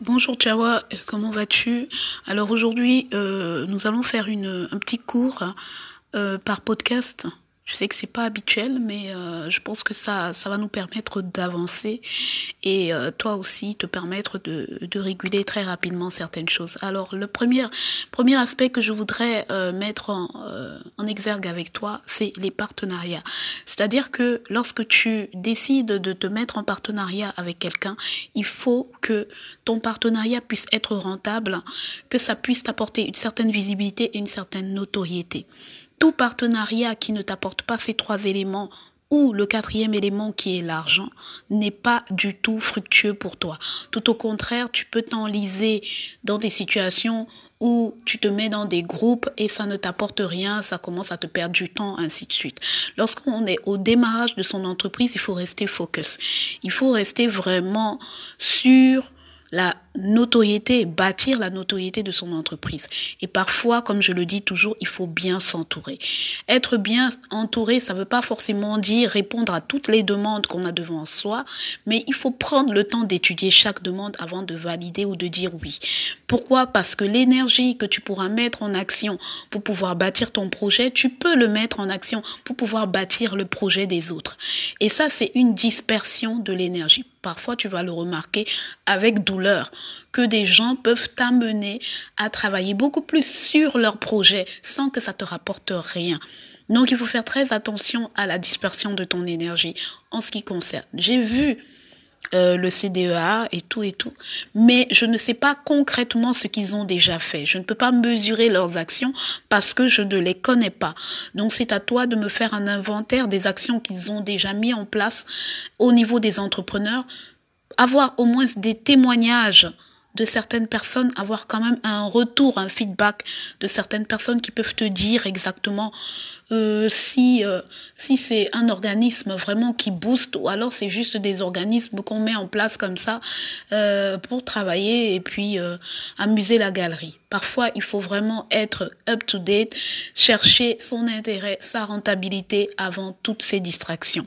Bonjour Tchawa, comment vas-tu? Alors aujourd'hui, euh, nous allons faire une, un petit cours euh, par podcast je sais que c'est pas habituel, mais euh, je pense que ça, ça va nous permettre d'avancer et euh, toi aussi te permettre de, de réguler très rapidement certaines choses. Alors le premier, premier aspect que je voudrais euh, mettre en, en exergue avec toi, c'est les partenariats. C'est-à-dire que lorsque tu décides de te mettre en partenariat avec quelqu'un, il faut que ton partenariat puisse être rentable, que ça puisse t'apporter une certaine visibilité et une certaine notoriété. Tout partenariat qui ne t'apporte pas ces trois éléments ou le quatrième élément qui est l'argent n'est pas du tout fructueux pour toi. Tout au contraire, tu peux t'enliser dans des situations où tu te mets dans des groupes et ça ne t'apporte rien, ça commence à te perdre du temps, ainsi de suite. Lorsqu'on est au démarrage de son entreprise, il faut rester focus. Il faut rester vraiment sur la notoriété, bâtir la notoriété de son entreprise. Et parfois, comme je le dis toujours, il faut bien s'entourer. Être bien entouré, ça ne veut pas forcément dire répondre à toutes les demandes qu'on a devant soi, mais il faut prendre le temps d'étudier chaque demande avant de valider ou de dire oui. Pourquoi? Parce que l'énergie que tu pourras mettre en action pour pouvoir bâtir ton projet, tu peux le mettre en action pour pouvoir bâtir le projet des autres. Et ça, c'est une dispersion de l'énergie. Parfois, tu vas le remarquer avec douleur que des gens peuvent t'amener à travailler beaucoup plus sur leur projet sans que ça te rapporte rien. Donc il faut faire très attention à la dispersion de ton énergie en ce qui concerne. J'ai vu euh, le CDEA et tout et tout, mais je ne sais pas concrètement ce qu'ils ont déjà fait. Je ne peux pas mesurer leurs actions parce que je ne les connais pas. Donc c'est à toi de me faire un inventaire des actions qu'ils ont déjà mis en place au niveau des entrepreneurs, avoir au moins des témoignages de certaines personnes, avoir quand même un retour, un feedback de certaines personnes qui peuvent te dire exactement euh, si euh, si c'est un organisme vraiment qui booste ou alors c'est juste des organismes qu'on met en place comme ça euh, pour travailler et puis euh, amuser la galerie. Parfois, il faut vraiment être up to date, chercher son intérêt, sa rentabilité avant toutes ces distractions.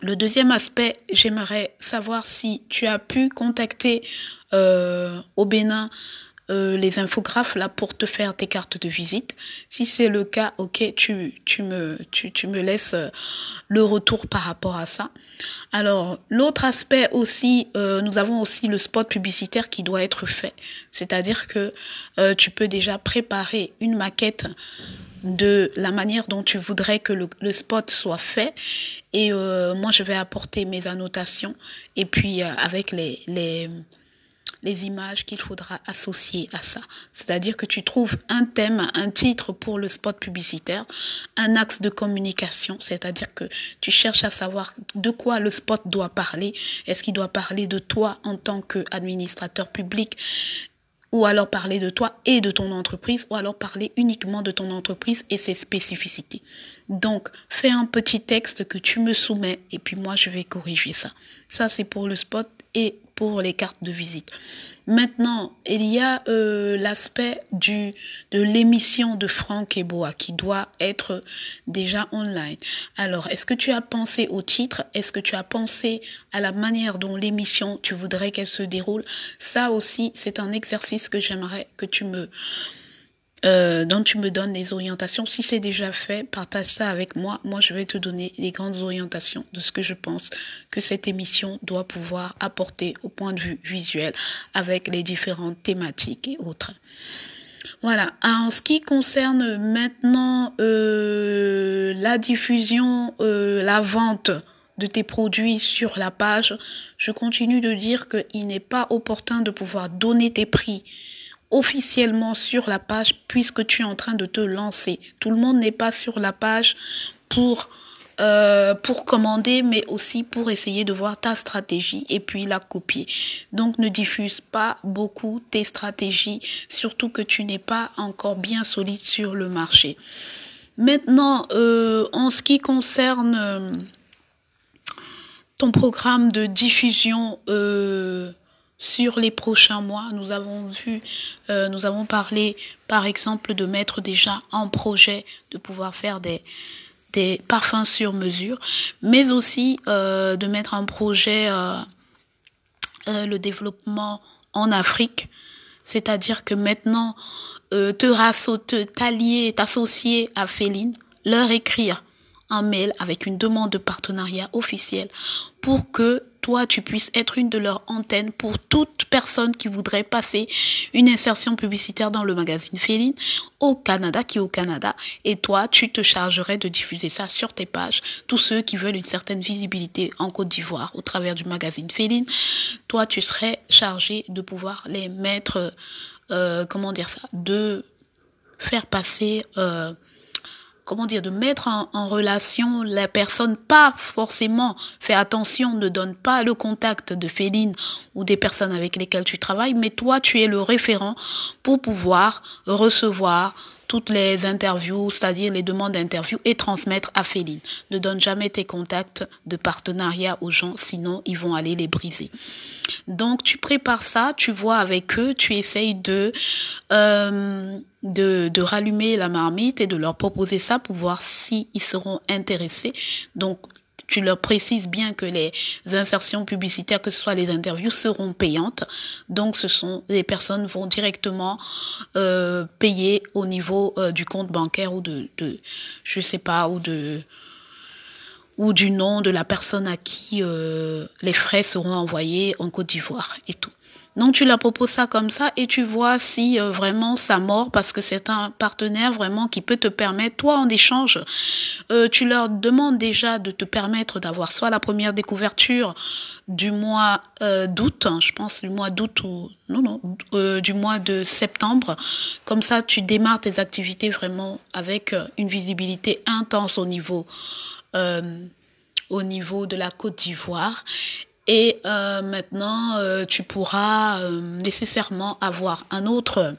Le deuxième aspect, j'aimerais savoir si tu as pu contacter euh, au Bénin euh, les infographes là pour te faire tes cartes de visite. Si c'est le cas, ok, tu, me, tu, me laisses euh, le retour par rapport à ça. Alors, l'autre aspect aussi, nous avons aussi le spot publicitaire qui doit être fait. C'est-à-dire que tu peux déjà préparer une maquette de la manière dont tu voudrais que le, spot soit fait. Et moi, je vais apporter mes annotations. Et puis, avec les, les images qu'il faudra associer à ça. C'est-à-dire que tu trouves un thème, un titre pour le spot publicitaire, un axe de communication, c'est-à-dire que tu cherches à savoir de quoi le spot doit parler. Est-ce qu'il doit parler de toi en tant qu'administrateur public ou alors parler de toi et de ton entreprise, ou alors parler uniquement de ton entreprise et ses spécificités. Donc, fais un petit texte que tu me soumets et puis moi, je vais corriger ça. Ça, c'est pour le spot et pour les cartes de visite. Maintenant, il y a euh, l'aspect du de l'émission de Franck Eboa qui doit être déjà online. Alors, est-ce que tu as pensé au titre? Est-ce que tu as pensé à la manière dont l'émission tu voudrais qu'elle se déroule? Ça aussi, c'est un exercice que j'aimerais que tu me euh, dont tu me donnes les orientations. Si c'est déjà fait, partage ça avec moi. Moi, je vais te donner les grandes orientations de ce que je pense que cette émission doit pouvoir apporter au point de vue visuel avec les différentes thématiques et autres. Voilà. En ce qui concerne maintenant euh, la diffusion, euh, la vente de tes produits sur la page, je continue de dire qu'il n'est pas opportun de pouvoir donner tes prix officiellement sur la page puisque tu es en train de te lancer. Tout le monde n'est pas sur la page pour euh, pour commander, mais aussi pour essayer de voir ta stratégie et puis la copier. Donc ne diffuse pas beaucoup tes stratégies, surtout que tu n'es pas encore bien solide sur le marché. Maintenant, euh, en ce qui concerne euh, ton programme de diffusion sur les prochains mois. Nous avons vu, euh, nous avons parlé, par exemple, de mettre déjà en projet, de pouvoir faire des des parfums sur mesure, mais aussi euh, de mettre en projet euh, euh, le développement en Afrique. C'est-à-dire que maintenant, euh, te t'allier, t'associer à Féline, leur écrire un mail avec une demande de partenariat officiel pour que toi, tu puisses être une de leurs antennes pour toute personne qui voudrait passer une insertion publicitaire dans le magazine Féline au Canada, qui est au Canada. Et toi, tu te chargerais de diffuser ça sur tes pages. Tous ceux qui veulent une certaine visibilité en Côte d'Ivoire au travers du magazine Féline, toi, tu serais chargé de pouvoir les mettre, euh, comment dire ça, de faire passer... Euh, comment dire, de mettre en, relation la personne, pas forcément, fais attention, ne donne pas le contact de Féline ou des personnes avec lesquelles tu travailles, mais toi, tu es le référent pour pouvoir recevoir toutes les interviews, c'est-à-dire les demandes d'interview et transmettre à Féline. Ne donne jamais tes contacts de partenariat aux gens, sinon ils vont aller les briser. Donc tu prépares ça, tu vois avec eux, tu essayes de euh, rallumer la marmite et de leur proposer ça pour voir s'ils seront intéressés. Donc tu leur précises bien que les insertions publicitaires, que ce soit les interviews, seront payantes. Donc, ce sont les personnes vont directement euh, payer au niveau euh, du compte bancaire ou de, je sais pas, ou de ou du nom de la personne à qui euh, les frais seront envoyés en Côte d'Ivoire et tout. Donc tu la proposes ça comme ça et tu vois si euh, vraiment ça mord parce que c'est un partenaire vraiment qui peut te permettre, toi en échange, euh, tu leur demandes déjà de te permettre d'avoir soit la première découverture du mois euh, d'août, hein, je pense du mois d'août ou non non du mois de septembre. Comme ça tu démarres tes activités vraiment avec une visibilité intense au niveau au niveau de la Côte d'Ivoire et euh, maintenant, euh, tu pourras euh, nécessairement avoir un autre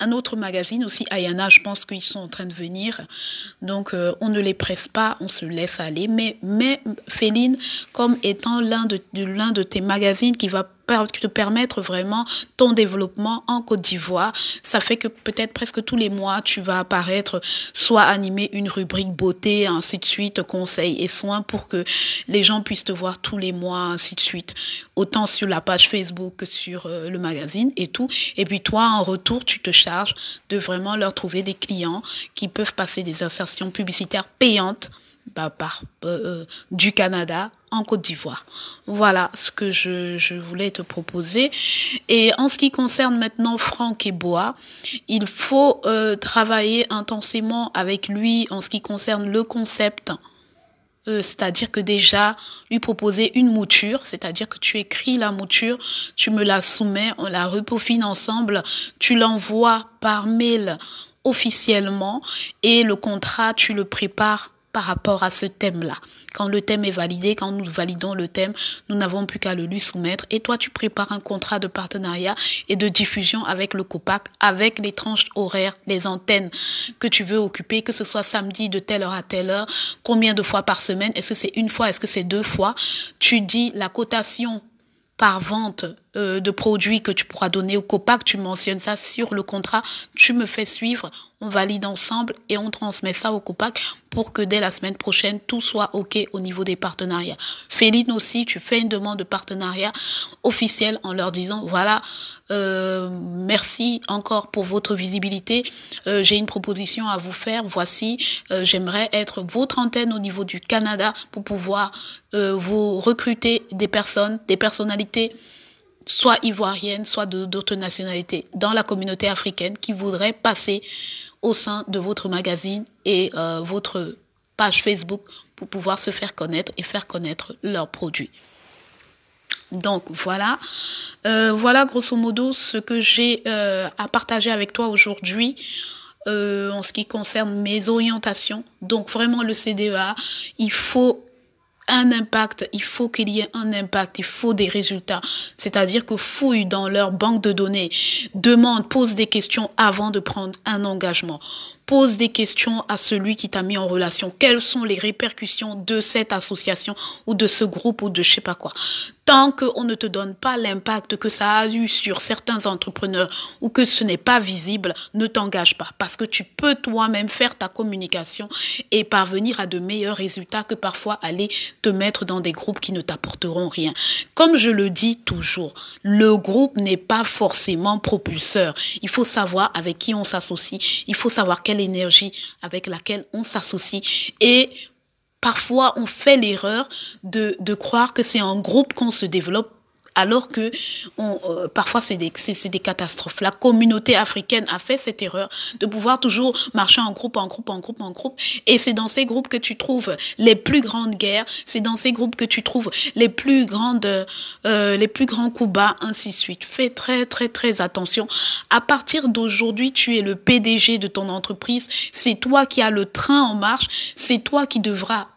un autre magazine aussi, Ayana, je pense qu'ils sont en train de venir. Donc, on ne les presse pas, on se laisse aller. Mais, mais Féline, comme étant l'un de, l'un de tes magazines qui va te permettre vraiment ton développement en Côte d'Ivoire. Ça fait que peut-être presque tous les mois, tu vas apparaître, soit animer une rubrique beauté, ainsi de suite, conseils et soins pour que les gens puissent te voir tous les mois, ainsi de suite. Autant sur la page Facebook que sur euh, le magazine et tout. Et puis toi, en retour, tu te charges de vraiment leur trouver des clients qui peuvent passer des insertions publicitaires payantes bah, par, euh, euh, du Canada en Côte d'Ivoire. Voilà ce que je, je, voulais te proposer. Et en ce qui concerne maintenant Franck et Bois, il faut euh, travailler intensément avec lui en ce qui concerne le concept. c'est-à-dire que déjà lui proposer une mouture, c'est-à-dire que tu écris la mouture, tu me la soumets, on la repaufine ensemble, tu l'envoies par mail officiellement et le contrat tu le prépares par rapport à ce thème-là. Quand le thème est validé, quand nous validons le thème, nous n'avons plus qu'à le lui soumettre. Et toi, tu prépares un contrat de partenariat et de diffusion avec le COPAC, avec les tranches horaires, les antennes que tu veux occuper, que ce soit samedi de telle heure à telle heure, combien de fois par semaine, est-ce que c'est une fois, est-ce que c'est deux fois? Tu dis la cotation par vente euh, de produits que tu pourras donner au COPAC, tu mentionnes ça sur le contrat, tu me fais suivre, on valide ensemble et on transmet ça au COPAC pour que dès la semaine prochaine, tout soit OK au niveau des partenariats. Féline aussi, tu fais une demande de partenariat officiel en leur disant, voilà, euh, merci encore pour votre visibilité. Euh, J'ai une proposition à vous faire. Voici, euh, j'aimerais être votre antenne au niveau du Canada pour pouvoir vous recruter des personnes, des personnalités soit ivoiriennes, soit d'autres nationalités dans la communauté africaine qui voudraient passer au sein de votre magazine et euh, votre page Facebook pour pouvoir se faire connaître et faire connaître leurs produits. Donc voilà, euh, voilà grosso modo ce que j'ai euh, à partager avec toi aujourd'hui. en ce qui concerne mes orientations. Donc vraiment le CDEA, il faut un impact, il faut qu'il y ait un impact, il faut des résultats. C'est-à-dire que fouille dans leur banque de données, demande, pose des questions avant de prendre un engagement pose des questions à celui qui t'a mis en relation. Quelles sont les répercussions de cette association ou de ce groupe ou de je sais pas quoi? Tant qu'on ne te donne pas l'impact que ça a eu sur certains entrepreneurs ou que ce n'est pas visible, ne t'engage pas. Parce que tu peux toi-même faire ta communication et parvenir à de meilleurs résultats que parfois aller te mettre dans des groupes qui ne t'apporteront rien. Comme je le dis toujours, le groupe n'est pas forcément propulseur. Il faut savoir avec qui on s'associe. Il faut savoir quelle avec laquelle on s'associe. Et parfois on fait l'erreur de, de croire que c'est en groupe qu'on se développe alors que on, euh, parfois c'est des, des catastrophes. La communauté africaine a fait cette erreur de pouvoir toujours marcher en groupe, en groupe, en groupe, en groupe. Et c'est dans ces groupes que tu trouves les plus grandes guerres, c'est dans ces groupes que tu trouves les plus grandes, euh, les plus grands coups bas, ainsi de suite. Fais très, très, très attention. À partir d'aujourd'hui, tu es le PDG de ton entreprise. C'est toi qui as le train en marche. C'est toi qui devras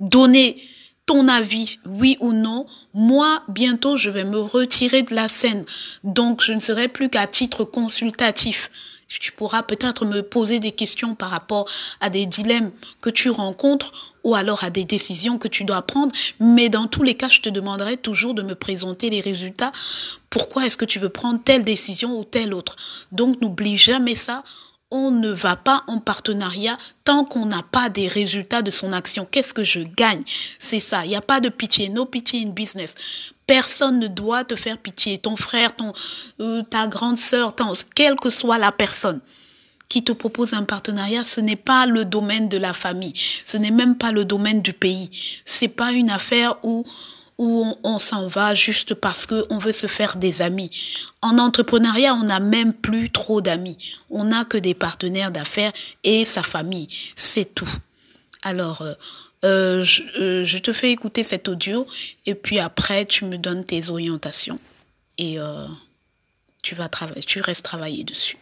donner ton avis, oui ou non, moi, bientôt, je vais me retirer de la scène. Donc, je ne serai plus qu'à titre consultatif. Tu pourras peut-être me poser des questions par rapport à des dilemmes que tu rencontres ou alors à des décisions que tu dois prendre. Mais dans tous les cas, je te demanderai toujours de me présenter les résultats. Pourquoi est-ce que tu veux prendre telle décision ou telle autre? Donc, n'oublie jamais ça on ne va pas en partenariat tant qu'on n'a pas des résultats de son action. Qu'est-ce que je gagne? C'est ça. Il n'y a pas de pitié. No pitié in business. Personne ne doit te faire pitié. Ton frère, ton, euh, ta grande sœur, quelle que soit la personne qui te propose un partenariat, ce n'est pas le domaine de la famille. Ce n'est même pas le domaine du pays. C'est pas une affaire où où on, s'en va juste parce qu'on veut se faire des amis. En entrepreneuriat, on n'a même plus trop d'amis. On n'a que des partenaires d'affaires et sa famille. C'est tout. Alors, euh, euh, euh, je, te fais écouter cet audio et puis après, tu me donnes tes orientations et tu vas tu restes travailler dessus.